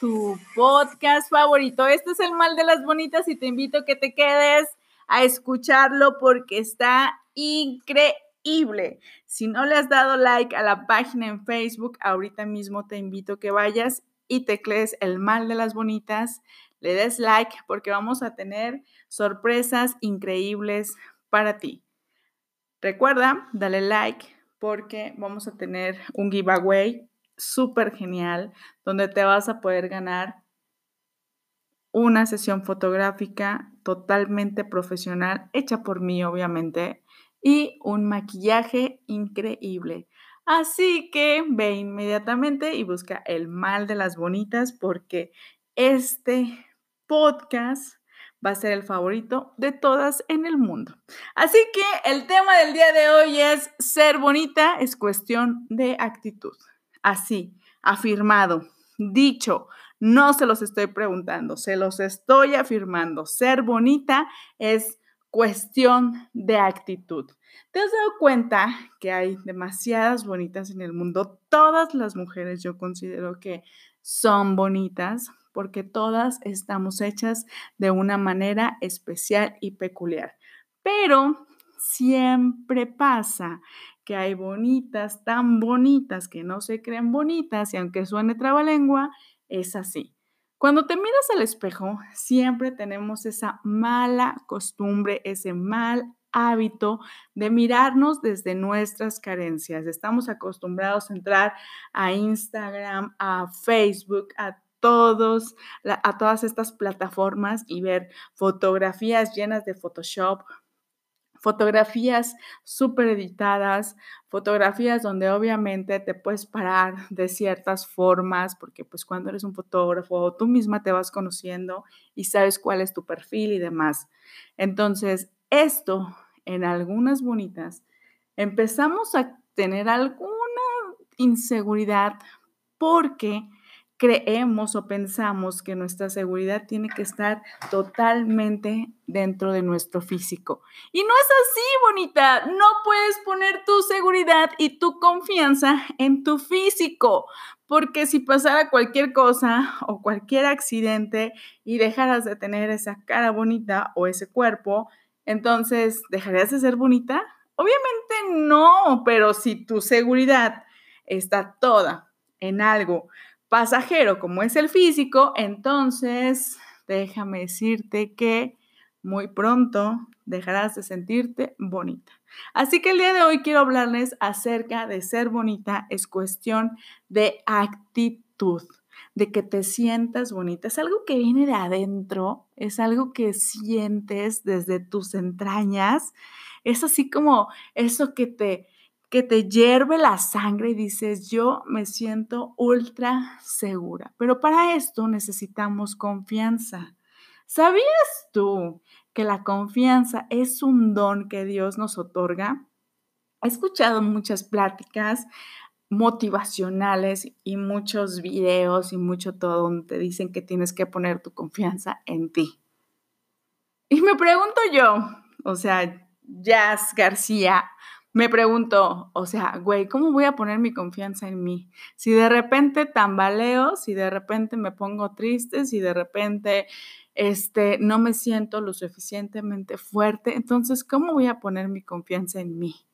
tu podcast favorito. Este es el mal de las bonitas y te invito a que te quedes a escucharlo porque está increíble. Si no le has dado like a la página en Facebook, ahorita mismo te invito a que vayas y te crees el mal de las bonitas, le des like porque vamos a tener sorpresas increíbles para ti. Recuerda, dale like, porque vamos a tener un giveaway súper genial donde te vas a poder ganar una sesión fotográfica totalmente profesional, hecha por mí obviamente, y un maquillaje increíble. Así que ve inmediatamente y busca el mal de las bonitas porque este podcast va a ser el favorito de todas en el mundo. Así que el tema del día de hoy es ser bonita es cuestión de actitud. Así, afirmado, dicho, no se los estoy preguntando, se los estoy afirmando. Ser bonita es cuestión de actitud. ¿Te has dado cuenta que hay demasiadas bonitas en el mundo? Todas las mujeres yo considero que son bonitas, porque todas estamos hechas de una manera especial y peculiar. Pero siempre pasa que hay bonitas, tan bonitas que no se creen bonitas y aunque suene trabalengua, es así. Cuando te miras al espejo, siempre tenemos esa mala costumbre, ese mal hábito de mirarnos desde nuestras carencias. Estamos acostumbrados a entrar a Instagram, a Facebook, a todos, a todas estas plataformas y ver fotografías llenas de Photoshop, fotografías súper editadas, fotografías donde obviamente te puedes parar de ciertas formas, porque pues cuando eres un fotógrafo tú misma te vas conociendo y sabes cuál es tu perfil y demás. Entonces, esto en algunas bonitas, empezamos a tener alguna inseguridad porque creemos o pensamos que nuestra seguridad tiene que estar totalmente dentro de nuestro físico. Y no es así, bonita. No puedes poner tu seguridad y tu confianza en tu físico, porque si pasara cualquier cosa o cualquier accidente y dejaras de tener esa cara bonita o ese cuerpo, entonces, ¿dejarías de ser bonita? Obviamente no, pero si tu seguridad está toda en algo pasajero como es el físico, entonces déjame decirte que muy pronto dejarás de sentirte bonita. Así que el día de hoy quiero hablarles acerca de ser bonita es cuestión de actitud, de que te sientas bonita. Es algo que viene de adentro, es algo que sientes desde tus entrañas. Es así como eso que te que te hierve la sangre y dices, yo me siento ultra segura. Pero para esto necesitamos confianza. ¿Sabías tú que la confianza es un don que Dios nos otorga? He escuchado muchas pláticas motivacionales y muchos videos y mucho todo donde te dicen que tienes que poner tu confianza en ti. Y me pregunto yo, o sea, Jazz García, me pregunto, o sea, güey, ¿cómo voy a poner mi confianza en mí? Si de repente tambaleo, si de repente me pongo triste, si de repente este, no me siento lo suficientemente fuerte, entonces, ¿cómo voy a poner mi confianza en mí?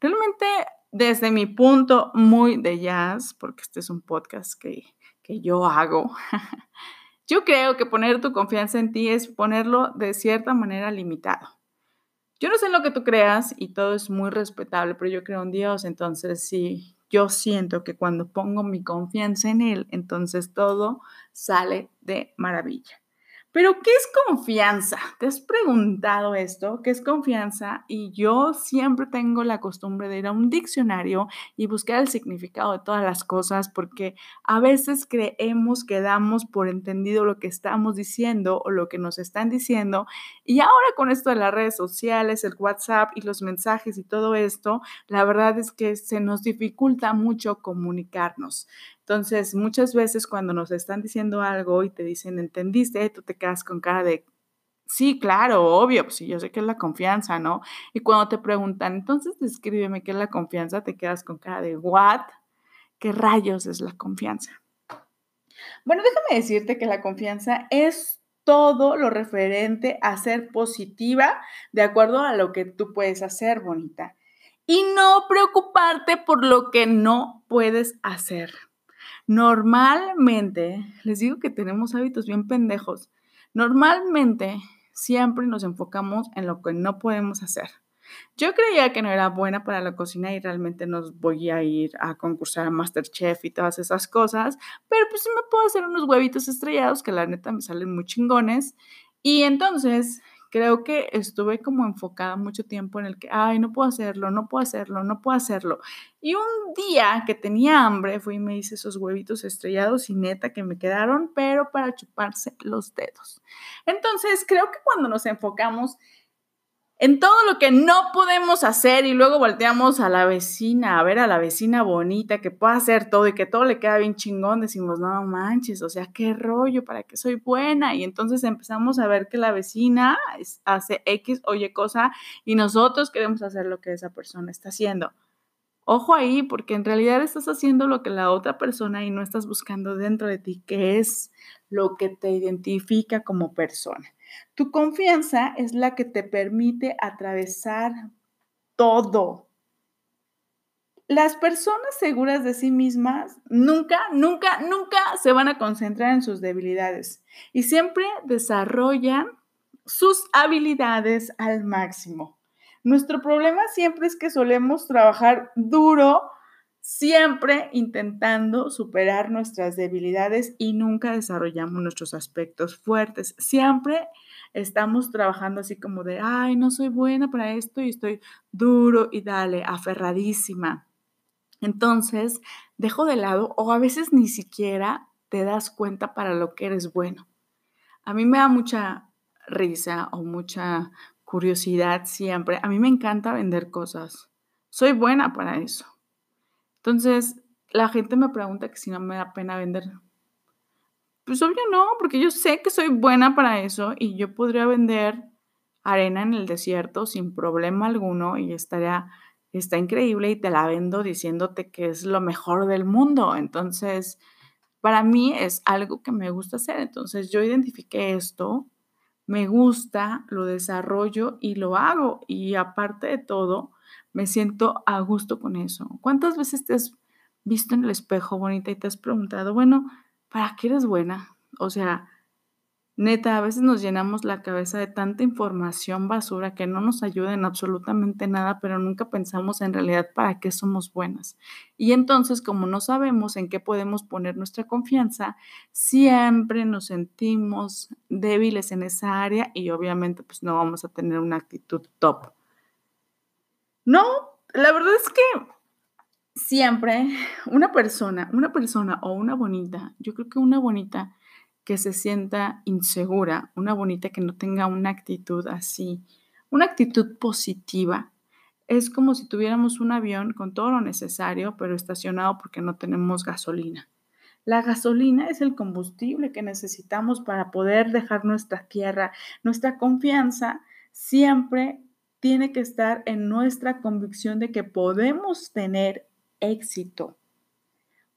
Realmente, desde mi punto muy de jazz, porque este es un podcast que, que yo hago, yo creo que poner tu confianza en ti es ponerlo de cierta manera limitado. Yo no sé en lo que tú creas y todo es muy respetable, pero yo creo en Dios, entonces sí, yo siento que cuando pongo mi confianza en Él, entonces todo sale de maravilla. Pero, ¿qué es confianza? ¿Te has preguntado esto? ¿Qué es confianza? Y yo siempre tengo la costumbre de ir a un diccionario y buscar el significado de todas las cosas porque a veces creemos que damos por entendido lo que estamos diciendo o lo que nos están diciendo. Y ahora con esto de las redes sociales, el WhatsApp y los mensajes y todo esto, la verdad es que se nos dificulta mucho comunicarnos. Entonces, muchas veces cuando nos están diciendo algo y te dicen, ¿entendiste? Tú te quedas con cara de, sí, claro, obvio, pues yo sé que es la confianza, ¿no? Y cuando te preguntan, entonces descríbeme qué es la confianza, te quedas con cara de, ¿what? ¿Qué rayos es la confianza? Bueno, déjame decirte que la confianza es todo lo referente a ser positiva de acuerdo a lo que tú puedes hacer, bonita. Y no preocuparte por lo que no puedes hacer. Normalmente, les digo que tenemos hábitos bien pendejos. Normalmente siempre nos enfocamos en lo que no podemos hacer. Yo creía que no era buena para la cocina y realmente nos voy a ir a concursar a Masterchef y todas esas cosas, pero pues sí me puedo hacer unos huevitos estrellados que la neta me salen muy chingones. Y entonces creo que estuve como enfocada mucho tiempo en el que, ay, no puedo hacerlo, no puedo hacerlo, no puedo hacerlo. Y un día que tenía hambre, fui y me hice esos huevitos estrellados y neta que me quedaron, pero para chuparse los dedos. Entonces, creo que cuando nos enfocamos en todo lo que no podemos hacer y luego volteamos a la vecina, a ver a la vecina bonita que puede hacer todo y que todo le queda bien chingón, decimos, no manches, o sea, qué rollo, para qué soy buena. Y entonces empezamos a ver que la vecina hace X o Y cosa y nosotros queremos hacer lo que esa persona está haciendo. Ojo ahí, porque en realidad estás haciendo lo que la otra persona y no estás buscando dentro de ti, que es lo que te identifica como persona. Tu confianza es la que te permite atravesar todo. Las personas seguras de sí mismas nunca, nunca, nunca se van a concentrar en sus debilidades y siempre desarrollan sus habilidades al máximo. Nuestro problema siempre es que solemos trabajar duro, siempre intentando superar nuestras debilidades y nunca desarrollamos nuestros aspectos fuertes. Siempre estamos trabajando así como de, ay, no soy buena para esto y estoy duro y dale, aferradísima. Entonces, dejo de lado o a veces ni siquiera te das cuenta para lo que eres bueno. A mí me da mucha risa o mucha curiosidad siempre. A mí me encanta vender cosas. Soy buena para eso. Entonces, la gente me pregunta que si no me da pena vender pues obvio no, porque yo sé que soy buena para eso y yo podría vender arena en el desierto sin problema alguno y estaría, está increíble y te la vendo diciéndote que es lo mejor del mundo. Entonces, para mí es algo que me gusta hacer. Entonces, yo identifiqué esto, me gusta, lo desarrollo y lo hago. Y aparte de todo, me siento a gusto con eso. ¿Cuántas veces te has visto en el espejo bonita y te has preguntado, bueno, ¿para qué eres buena? O sea, neta, a veces nos llenamos la cabeza de tanta información basura que no nos ayuda en absolutamente nada, pero nunca pensamos en realidad para qué somos buenas. Y entonces, como no sabemos en qué podemos poner nuestra confianza, siempre nos sentimos débiles en esa área y obviamente pues no vamos a tener una actitud top. No, la verdad es que siempre una persona, una persona o una bonita, yo creo que una bonita que se sienta insegura, una bonita que no tenga una actitud así, una actitud positiva, es como si tuviéramos un avión con todo lo necesario, pero estacionado porque no tenemos gasolina. La gasolina es el combustible que necesitamos para poder dejar nuestra tierra. Nuestra confianza siempre tiene que estar en nuestra convicción de que podemos tener éxito.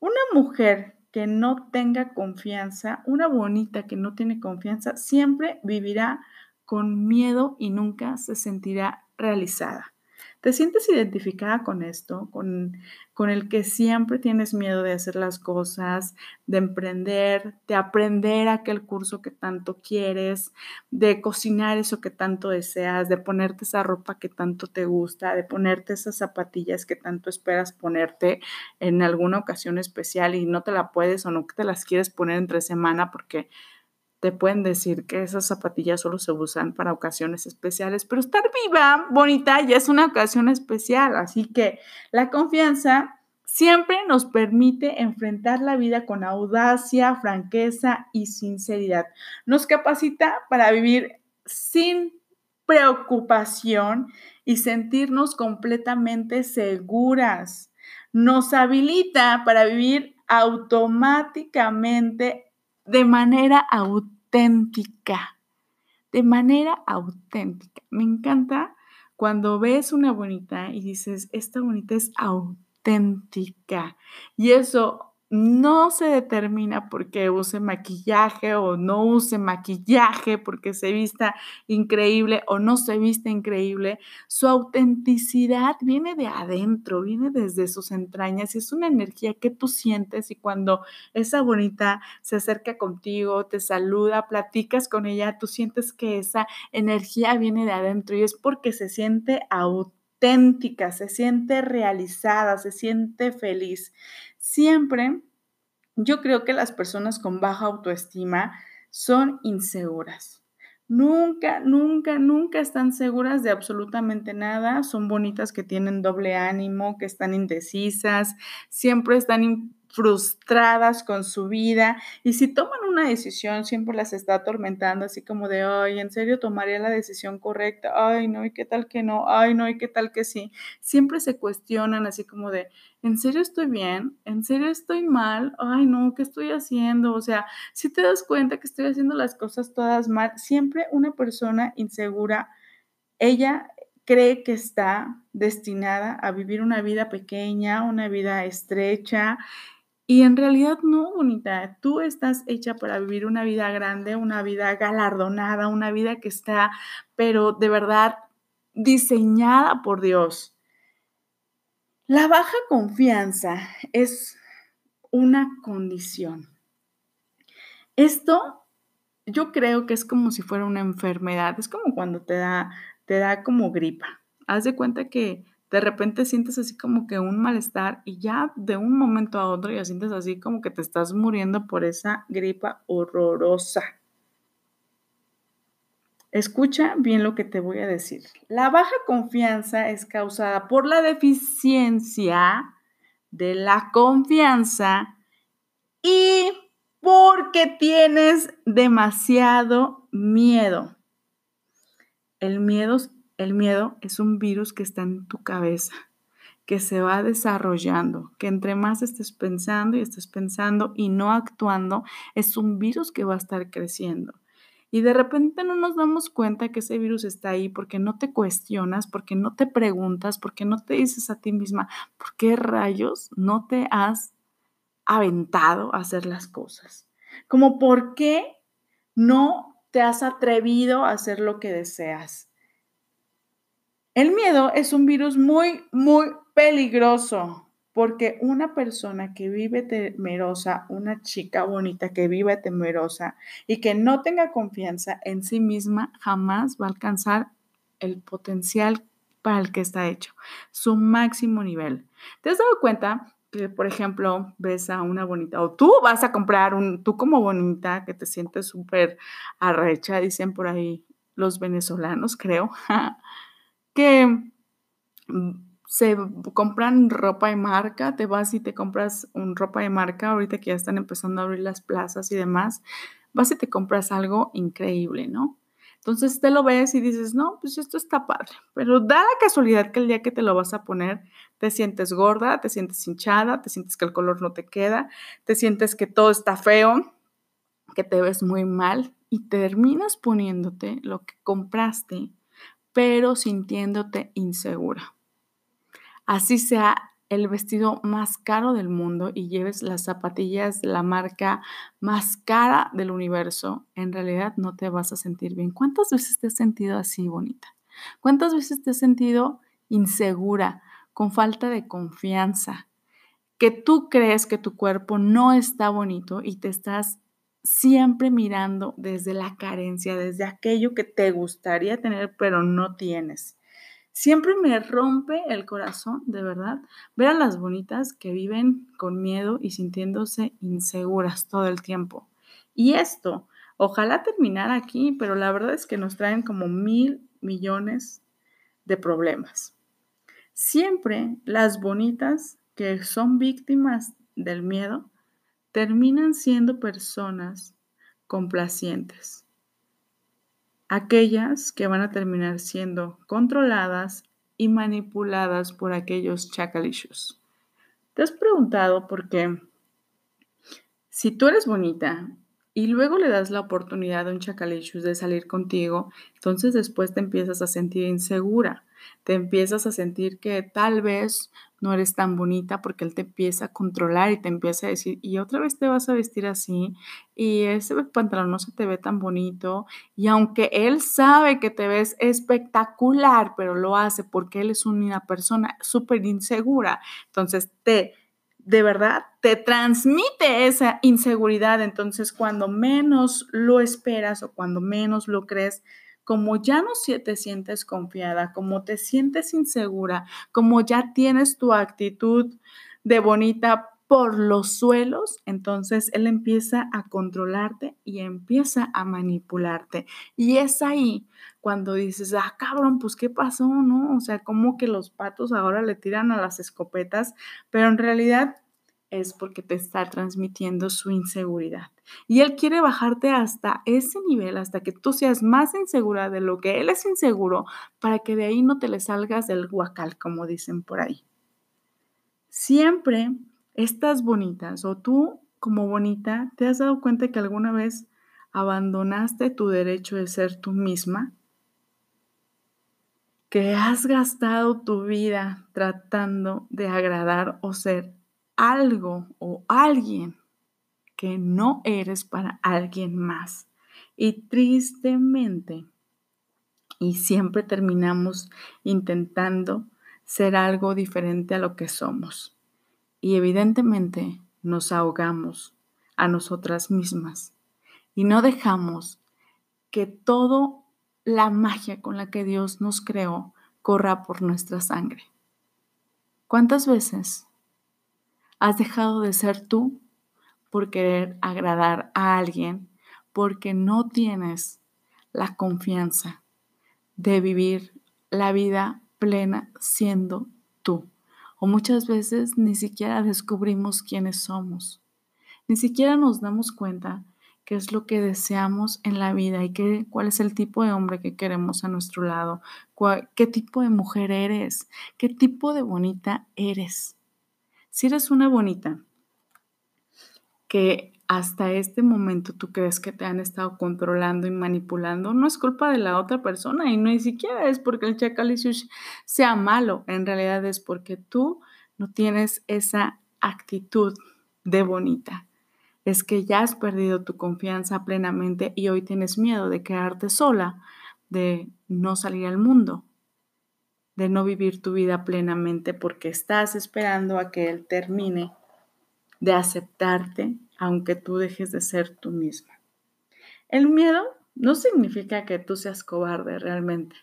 Una mujer que no tenga confianza, una bonita que no tiene confianza, siempre vivirá con miedo y nunca se sentirá realizada. ¿Te sientes identificada con esto? Con, con el que siempre tienes miedo de hacer las cosas, de emprender, de aprender aquel curso que tanto quieres, de cocinar eso que tanto deseas, de ponerte esa ropa que tanto te gusta, de ponerte esas zapatillas que tanto esperas ponerte en alguna ocasión especial y no te la puedes o no te las quieres poner entre semana porque te pueden decir que esas zapatillas solo se usan para ocasiones especiales, pero estar viva, bonita, ya es una ocasión especial. Así que la confianza siempre nos permite enfrentar la vida con audacia, franqueza y sinceridad. Nos capacita para vivir sin preocupación y sentirnos completamente seguras. Nos habilita para vivir automáticamente de manera auténtica. De manera auténtica. Me encanta cuando ves una bonita y dices, esta bonita es auténtica. Y eso no se determina porque use maquillaje o no use maquillaje, porque se vista increíble o no se vista increíble. Su autenticidad viene de adentro, viene desde sus entrañas y es una energía que tú sientes y cuando esa bonita se acerca contigo, te saluda, platicas con ella, tú sientes que esa energía viene de adentro y es porque se siente auténtica, se siente realizada, se siente feliz siempre yo creo que las personas con baja autoestima son inseguras. Nunca, nunca, nunca están seguras de absolutamente nada. Son bonitas que tienen doble ánimo, que están indecisas, siempre están frustradas con su vida y si toman una decisión siempre las está atormentando así como de, ay, ¿en serio tomaría la decisión correcta? Ay, no, ¿y qué tal que no? Ay, no, ¿y qué tal que sí? Siempre se cuestionan así como de, ¿en serio estoy bien? ¿En serio estoy mal? Ay, no, ¿qué estoy haciendo? O sea, si te das cuenta que estoy haciendo las cosas todas mal, siempre una persona insegura, ella cree que está destinada a vivir una vida pequeña, una vida estrecha y en realidad no, bonita, tú estás hecha para vivir una vida grande, una vida galardonada, una vida que está, pero de verdad, diseñada por Dios. La baja confianza es una condición. Esto yo creo que es como si fuera una enfermedad, es como cuando te da, te da como gripa. Haz de cuenta que de repente sientes así como que un malestar y ya de un momento a otro ya sientes así como que te estás muriendo por esa gripa horrorosa. Escucha bien lo que te voy a decir. La baja confianza es causada por la deficiencia de la confianza y porque tienes demasiado miedo. El miedo el miedo es un virus que está en tu cabeza, que se va desarrollando, que entre más estés pensando y estés pensando y no actuando, es un virus que va a estar creciendo. Y de repente no nos damos cuenta que ese virus está ahí porque no te cuestionas, porque no te preguntas, porque no te dices a ti misma, ¿por qué rayos no te has aventado a hacer las cosas? Como por qué no te has atrevido a hacer lo que deseas. El miedo es un virus muy, muy peligroso porque una persona que vive temerosa, una chica bonita que vive temerosa y que no tenga confianza en sí misma, jamás va a alcanzar el potencial para el que está hecho, su máximo nivel. ¿Te has dado cuenta que, por ejemplo, ves a una bonita, o tú vas a comprar un, tú como bonita, que te sientes súper arrecha, dicen por ahí los venezolanos, creo, que mm, se compran ropa de marca, te vas y te compras un ropa de marca, ahorita que ya están empezando a abrir las plazas y demás, vas y te compras algo increíble, ¿no? Entonces te lo ves y dices, no, pues esto está padre, pero da la casualidad que el día que te lo vas a poner, te sientes gorda, te sientes hinchada, te sientes que el color no te queda, te sientes que todo está feo, que te ves muy mal y terminas poniéndote lo que compraste pero sintiéndote insegura. Así sea el vestido más caro del mundo y lleves las zapatillas de la marca más cara del universo, en realidad no te vas a sentir bien. ¿Cuántas veces te has sentido así, bonita? ¿Cuántas veces te has sentido insegura, con falta de confianza? Que tú crees que tu cuerpo no está bonito y te estás siempre mirando desde la carencia, desde aquello que te gustaría tener pero no tienes. Siempre me rompe el corazón, de verdad, ver a las bonitas que viven con miedo y sintiéndose inseguras todo el tiempo. Y esto Ojalá terminar aquí, pero la verdad es que nos traen como mil millones de problemas. Siempre las bonitas que son víctimas del miedo terminan siendo personas complacientes. Aquellas que van a terminar siendo controladas y manipuladas por aquellos chacalicious. ¿Te has preguntado por qué? Si tú eres bonita y luego le das la oportunidad a un chacalicious de salir contigo, entonces después te empiezas a sentir insegura, te empiezas a sentir que tal vez no eres tan bonita porque él te empieza a controlar y te empieza a decir, y otra vez te vas a vestir así, y ese pantalón no se te ve tan bonito, y aunque él sabe que te ves espectacular, pero lo hace porque él es una persona súper insegura, entonces te de verdad te transmite esa inseguridad. Entonces, cuando menos lo esperas o cuando menos lo crees, como ya no te sientes confiada, como te sientes insegura, como ya tienes tu actitud de bonita por los suelos, entonces él empieza a controlarte y empieza a manipularte. Y es ahí cuando dices, ah, cabrón, pues qué pasó, ¿no? O sea, como que los patos ahora le tiran a las escopetas, pero en realidad es porque te está transmitiendo su inseguridad. Y él quiere bajarte hasta ese nivel, hasta que tú seas más insegura de lo que él es inseguro, para que de ahí no te le salgas del guacal, como dicen por ahí. Siempre estas bonitas o tú como bonita, ¿te has dado cuenta que alguna vez abandonaste tu derecho de ser tú misma? que has gastado tu vida tratando de agradar o ser algo o alguien que no eres para alguien más. Y tristemente, y siempre terminamos intentando ser algo diferente a lo que somos. Y evidentemente nos ahogamos a nosotras mismas y no dejamos que todo la magia con la que Dios nos creó corra por nuestra sangre. ¿Cuántas veces has dejado de ser tú por querer agradar a alguien porque no tienes la confianza de vivir la vida plena siendo tú? O muchas veces ni siquiera descubrimos quiénes somos. Ni siquiera nos damos cuenta qué es lo que deseamos en la vida y qué, cuál es el tipo de hombre que queremos a nuestro lado, qué tipo de mujer eres, qué tipo de bonita eres. Si eres una bonita que hasta este momento tú crees que te han estado controlando y manipulando, no es culpa de la otra persona y no ni siquiera es porque el chacalicious sea malo, en realidad es porque tú no tienes esa actitud de bonita. Es que ya has perdido tu confianza plenamente y hoy tienes miedo de quedarte sola, de no salir al mundo, de no vivir tu vida plenamente porque estás esperando a que Él termine de aceptarte aunque tú dejes de ser tú misma. El miedo no significa que tú seas cobarde realmente.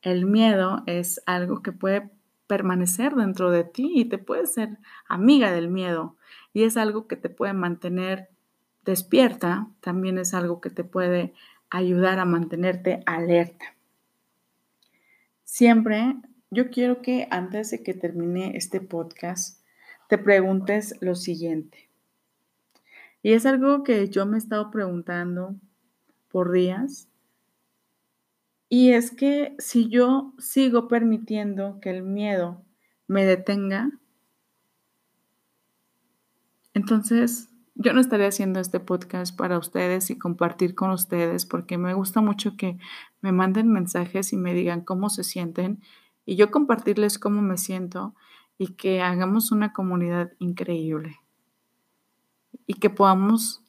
El miedo es algo que puede permanecer dentro de ti y te puede ser amiga del miedo y es algo que te puede mantener despierta, también es algo que te puede ayudar a mantenerte alerta. Siempre yo quiero que antes de que termine este podcast te preguntes lo siguiente. Y es algo que yo me he estado preguntando por días. Y es que si yo sigo permitiendo que el miedo me detenga, entonces, yo no estaré haciendo este podcast para ustedes y compartir con ustedes porque me gusta mucho que me manden mensajes y me digan cómo se sienten y yo compartirles cómo me siento y que hagamos una comunidad increíble y que podamos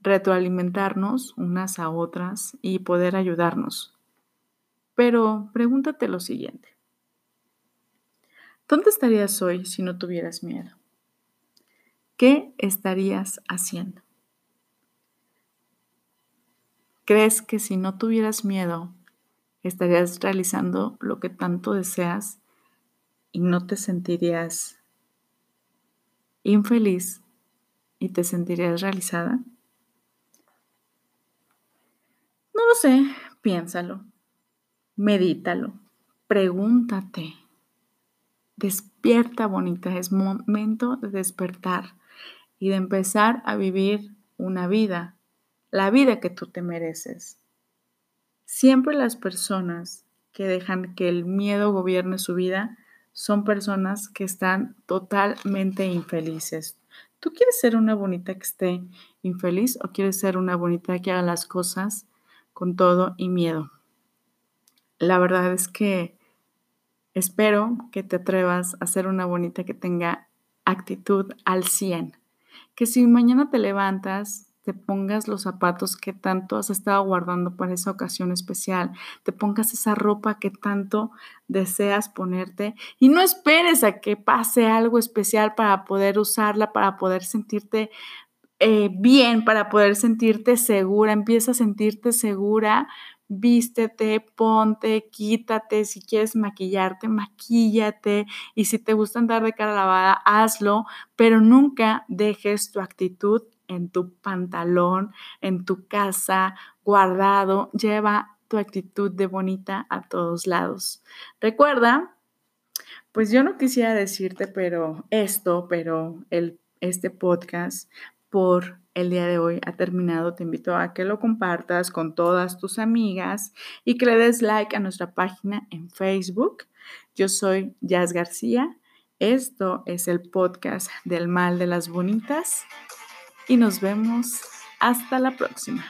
retroalimentarnos unas a otras y poder ayudarnos. Pero pregúntate lo siguiente. ¿Dónde estarías hoy si no tuvieras miedo? ¿Qué estarías haciendo? ¿Crees que si no tuvieras miedo, estarías realizando lo que tanto deseas y no te sentirías infeliz y te sentirías realizada? No lo sé, piénsalo, medítalo, pregúntate. Despierta, bonita, es momento de despertar y de empezar a vivir una vida, la vida que tú te mereces. Siempre las personas que dejan que el miedo gobierne su vida son personas que están totalmente infelices. ¿Tú quieres ser una bonita que esté infeliz o quieres ser una bonita que haga las cosas con todo y miedo? La verdad es que espero que te atrevas a ser una bonita que tenga actitud al 100. Que si mañana te levantas te pongas los zapatos que tanto has estado guardando para esa ocasión especial, te pongas esa ropa que tanto deseas ponerte y no esperes a que pase algo especial para poder usarla, para poder sentirte eh, bien, para poder sentirte segura, empieza a sentirte segura vístete, ponte, quítate, si quieres maquillarte, maquíllate y si te gusta andar de cara lavada, hazlo, pero nunca dejes tu actitud en tu pantalón, en tu casa, guardado. Lleva tu actitud de bonita a todos lados. Recuerda, pues yo no quisiera decirte, pero esto, pero el, este podcast por el día de hoy ha terminado. Te invito a que lo compartas con todas tus amigas y que le des like a nuestra página en Facebook. Yo soy Jazz García. Esto es el podcast del mal de las bonitas y nos vemos hasta la próxima.